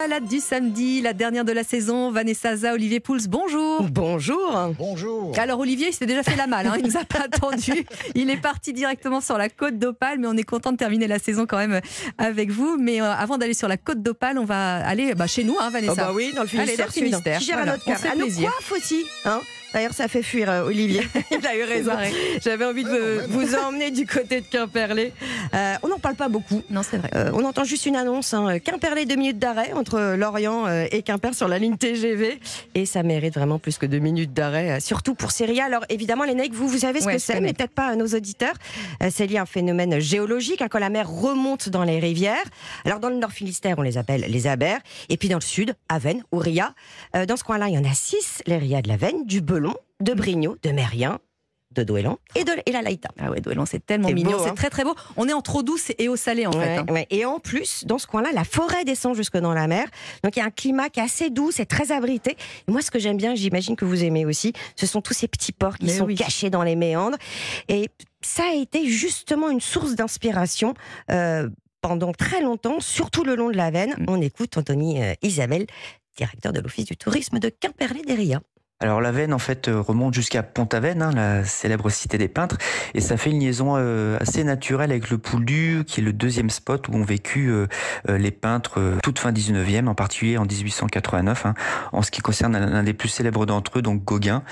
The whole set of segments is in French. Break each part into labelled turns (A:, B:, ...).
A: Balade du samedi, la dernière de la saison. Vanessa Za, Olivier Pouls, bonjour.
B: Bonjour.
C: Bonjour.
A: Alors Olivier, il s'est déjà fait la malle, hein. il nous a pas attendu. Il est parti directement sur la côte d'Opale, mais on est content de terminer la saison quand même avec vous. Mais euh, avant d'aller sur la côte d'Opale, on va aller bah, chez nous, hein, Vanessa.
B: Oh bah oui, dans le
A: Allez, dans
B: Finistère.
A: le Finistère.
B: Gère
A: Voilà,
B: à notre
A: on
B: cœur.
A: se fait
B: À nos
A: plaisir.
B: coiffes aussi. Hein? D'ailleurs, ça fait fuir euh, Olivier. Il a eu raison. J'avais envie de vous, emmener du côté de Quimperlé. Euh, on n'en parle pas beaucoup.
A: Non, c'est vrai.
B: Euh, on entend juste une annonce, hein, Quimperlé, deux minutes d'arrêt entre Lorient et Quimper sur la ligne TGV. Et ça mérite vraiment plus que deux minutes d'arrêt, surtout pour Syria. Alors évidemment, les nègres, vous, vous savez ce
A: Ouais,
B: que c'est, mais peut-être pas à nos auditeurs. C'est lié à un phénomène géologique, hein, quand la mer remonte dans les rivières. Alors dans le nord Finistère, on les appelle les abers. Et puis dans le sud, Aven ou Ria. Dans ce coin-là, il y en a six, les Ria de la Veine, du Belon, de Brignot, de Mérien, de Douélan et de et la Laïta.
A: Ah ouais, Douélan, c'est tellement mignon, c'est
B: hein.
A: très très beau. On est entre eau douce et eau salée en fait. Hein.
B: ouais. Et en plus, dans ce coin-là, la forêt descend jusque dans la mer. Donc il y a un climat qui est assez doux, c'est très abrité. Et moi, ce que j'aime bien, j'imagine que vous aimez aussi, ce sont tous ces petits ports qui
A: Mais
B: sont
A: oui.
B: cachés dans les méandres. Et ça a été justement une source d'inspiration. euh, pendant très longtemps, surtout le long de la Veine,
A: Mm.
B: on écoute Anthony euh, Isabelle, directeur de l'Office du tourisme de Quimperlé-Derrien.
D: Alors la Veine en fait euh, remonte jusqu'à Pont-Aven, hein, la célèbre cité des peintres, et ça fait une liaison euh, assez naturelle avec le Pouldu, qui est le deuxième spot où ont vécu euh, les peintres toute fin 19e, en particulier en 1889, hein, en ce qui concerne l'un des plus célèbres d'entre eux, donc Gauguin.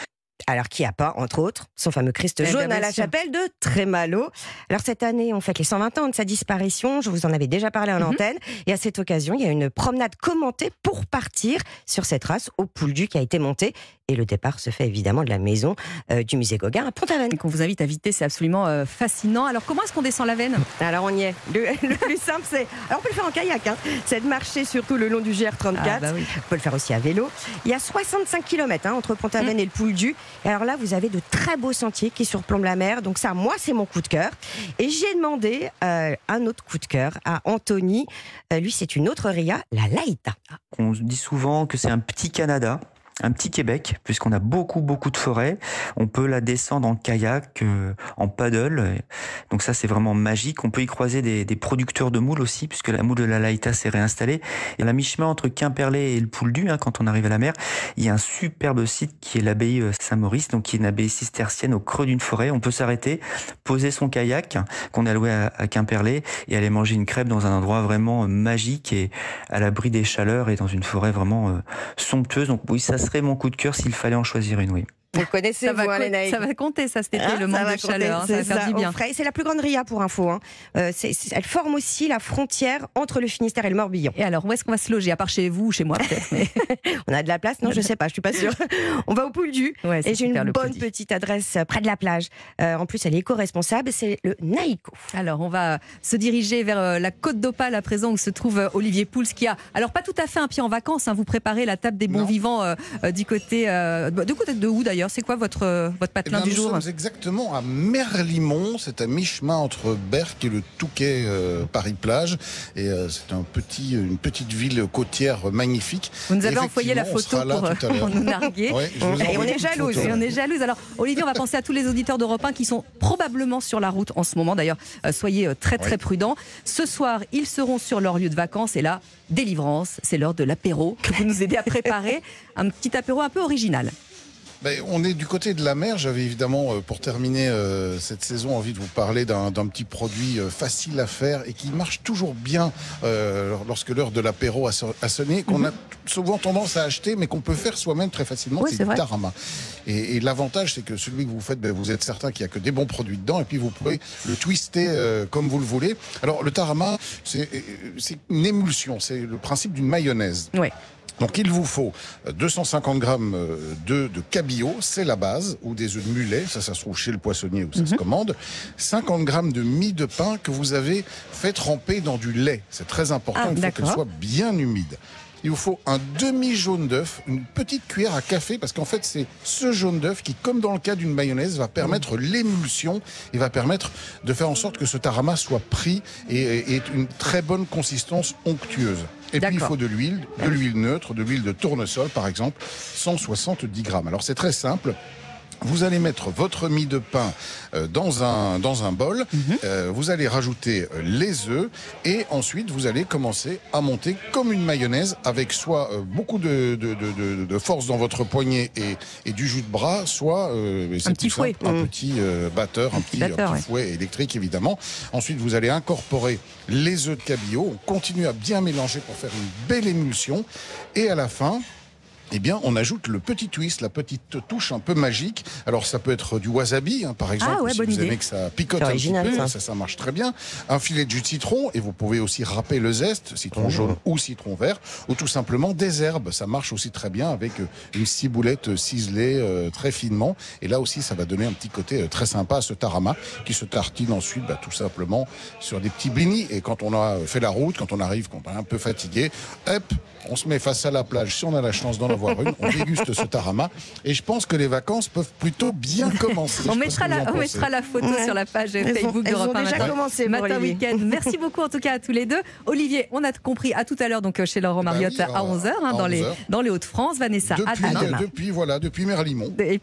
B: Alors, qui a pas, entre autres, son fameux Christ
A: Eh bien,
B: jaune à la
A: sûr.
B: chapelle de Trémalo. Alors, cette année, on fête les 120 ans de sa disparition. Je vous en avais déjà parlé en
A: Mhm.
B: antenne. Et à cette occasion, il y a une promenade commentée pour partir sur cette race au Pouldu qui a été montée. Et le départ se fait évidemment de la maison euh, du musée Gauguin à Pont-Aven.
A: Et qu'on vous invite à visiter, c'est absolument euh, fascinant. Alors comment est-ce qu'on descend la veine?
B: Alors, on y est. Le, le plus simple, c'est. Alors, on peut le faire en kayak, hein. C'est de marcher surtout le long du GR34.
A: Ah, bah oui.
B: On peut le faire aussi à vélo. Il y a 65 km entre Pont-Aven
A: Mm.
B: et le Pouldu. Et alors là, vous avez de très beaux sentiers qui surplombent la mer. Donc ça, moi, c'est mon coup de cœur. Et j'ai demandé euh, un autre coup de cœur à Anthony. Euh, lui, c'est une autre ria, la Laïta.
D: On dit souvent que c'est un petit Canada. Un petit Québec, puisqu'on a beaucoup beaucoup de forêts. On peut la descendre en kayak, euh, en paddle. Donc ça, c'est vraiment magique. On peut y croiser des, producteurs de moules aussi, puisque la moule de la Laïta s'est réinstallée. Et à la mi-chemin entre Quimperlé et le Pouldu, hein, quand on arrive à la mer, il y a un superbe site qui est l'abbaye euh, Saint-Maurice, donc qui est une abbaye cistercienne au creux d'une forêt. On peut s'arrêter, poser son kayak qu'on a loué à, Quimperlé et aller manger une crêpe dans un endroit vraiment euh, magique et à l'abri des chaleurs et dans une forêt vraiment somptueuse. Donc oui, ça serait mon coup de cœur s'il fallait en choisir une, oui.
B: Vous connaissez,
A: ça, va
B: vous, hein, les naïfs
A: ça va compter ça cet été,
B: Hein,
A: le manque
B: va
A: de
B: compter,
A: chaleur, hein, ça va faire du bien.
B: C'est la plus grande ria pour info. hein. Euh, elle forme aussi la frontière entre le Finistère et le Morbihan.
A: Et alors, où est-ce qu'on va se loger À part chez vous ou chez moi peut-être mais...
B: On a de la place? Non, je sais pas, je suis pas sûre. On va au Pouldu.
A: Ouais, c'est
B: Et j'ai une bonne petite adresse euh, près de la plage. Euh, en plus, elle est éco-responsable. C'est le Naïko.
A: Alors, on va se diriger vers euh, la côte d'Opale à présent où se trouve Olivier Pouls qui a, alors pas tout à fait un pied en vacances, hein, vous préparez la table des bons
C: Non.
A: vivants euh, du côté, de côté de où d'ailleurs? C'est quoi votre, euh, votre
C: Eh
A: patelin
C: bien,
A: du
C: nous
A: jour
C: sommes exactement à Merlimont, c'est à mi-chemin entre Berck et le Touquet euh, Paris-Plage. Et euh, c'est un petit, une petite ville côtière magnifique.
A: Vous nous avez envoyé la photo pour, pour nous narguer.
C: Ouais,
B: Et on est.
A: Et on est jalouse. Alors, Olivier, on va penser à tous les auditeurs d'Europe 1 qui sont probablement sur la route en ce moment. D'ailleurs, soyez très très prudents. Ce soir, ils seront sur leur lieu de vacances. Et là, délivrance, c'est l'heure de l'apéro que vous nous aidez à préparer. Un petit apéro un peu original.
C: Ben, on est du côté de la mer. J'avais évidemment, euh, pour terminer euh, cette saison, envie de vous parler d'un petit produit euh, facile à faire et qui marche toujours bien euh, lorsque l'heure de l'apéro a, so- a sonné, qu'on a t- souvent tendance à acheter, mais qu'on peut faire soi-même très facilement.
A: Oui,
C: c'est du tarama. Et, et l'avantage, c'est que celui que vous faites, ben, vous êtes certain qu'il n'y a que des bons produits dedans, et puis vous pouvez le twister euh, comme vous le voulez. Alors, le tarama, c'est euh, c'est une émulsion. C'est le principe d'une mayonnaise.
A: Ouais.
C: Donc il vous faut euh, 250 grammes euh, d'œufs de cabillaud, c'est la base, ou des œufs de mulet, ça ça se trouve chez le poissonnier où ça se commande. 50 grammes de mie de pain que vous avez fait tremper dans du lait, c'est très important,
A: Ah,
C: il faut qu'elle soit bien humide. Il vous faut un demi jaune d'œuf, une petite cuillère à café, parce qu'en fait c'est ce jaune d'œuf qui, comme dans le cas d'une mayonnaise, va permettre l'émulsion et va permettre de faire en sorte que ce tarama soit pris et ait une très bonne consistance onctueuse. Et puis il faut de l'huile, de l'huile neutre, de l'huile de tournesol par exemple, 170 grammes. Alors c'est très simple. Vous allez mettre votre mie de pain euh, dans un dans un bol. Euh, vous allez rajouter euh, les œufs et ensuite vous allez commencer à monter comme une mayonnaise avec soit euh, beaucoup de, de, de, de- de force dans votre poignet et, et du jus de bras, soit euh,
A: Un petit
C: simple,
A: fouet.
C: un petit euh, batteur, un petit, un petit
A: ouais.
C: fouet électrique évidemment. Ensuite vous allez incorporer les œufs de cabillaud. On continue à bien mélanger pour faire une belle émulsion et à la fin eh bien, on ajoute le petit twist, la petite touche un peu magique. Alors, ça peut être du wasabi, hein, par exemple,
A: Ah ouais,
C: si vous
A: idée.
C: aimez que ça picote un petit peu,
B: ça.
C: ça, ça marche très bien. Un filet de jus de citron, et vous pouvez aussi râper le zeste, citron jaune ou citron vert, ou tout simplement des herbes. Ça marche aussi très bien avec euh, une ciboulette ciselée euh, très finement. Et là aussi, ça va donner un petit côté euh, très sympa à ce tarama qui se tartine ensuite, bah, tout simplement, sur des petits blinis. Et quand on a fait la route, quand on arrive, quand on est un peu fatigué, hop, on se met face à la plage, si on a la chance d'en avoir une, on déguste ce tarama. Et je pense que les vacances peuvent plutôt bien commencer.
A: On mettra, la, on mettra photo
B: Ouais.
A: sur la page
B: Elles
A: Facebook
B: ont
A: 1
B: déjà
A: matin.
B: commencé pour
A: Matin
B: Olivier.
A: week-end. Merci beaucoup en tout cas à tous les deux. Olivier, on a compris à tout à l'heure donc euh, chez Laurent
C: Bah
A: Mariotte
C: oui, à-
A: à 11h
C: à
A: dans, les,
C: 11h.
A: dans les Hauts-de-France. Vanessa à
C: Depuis,
A: demain.
C: depuis, voilà, depuis Merlimont.
A: Et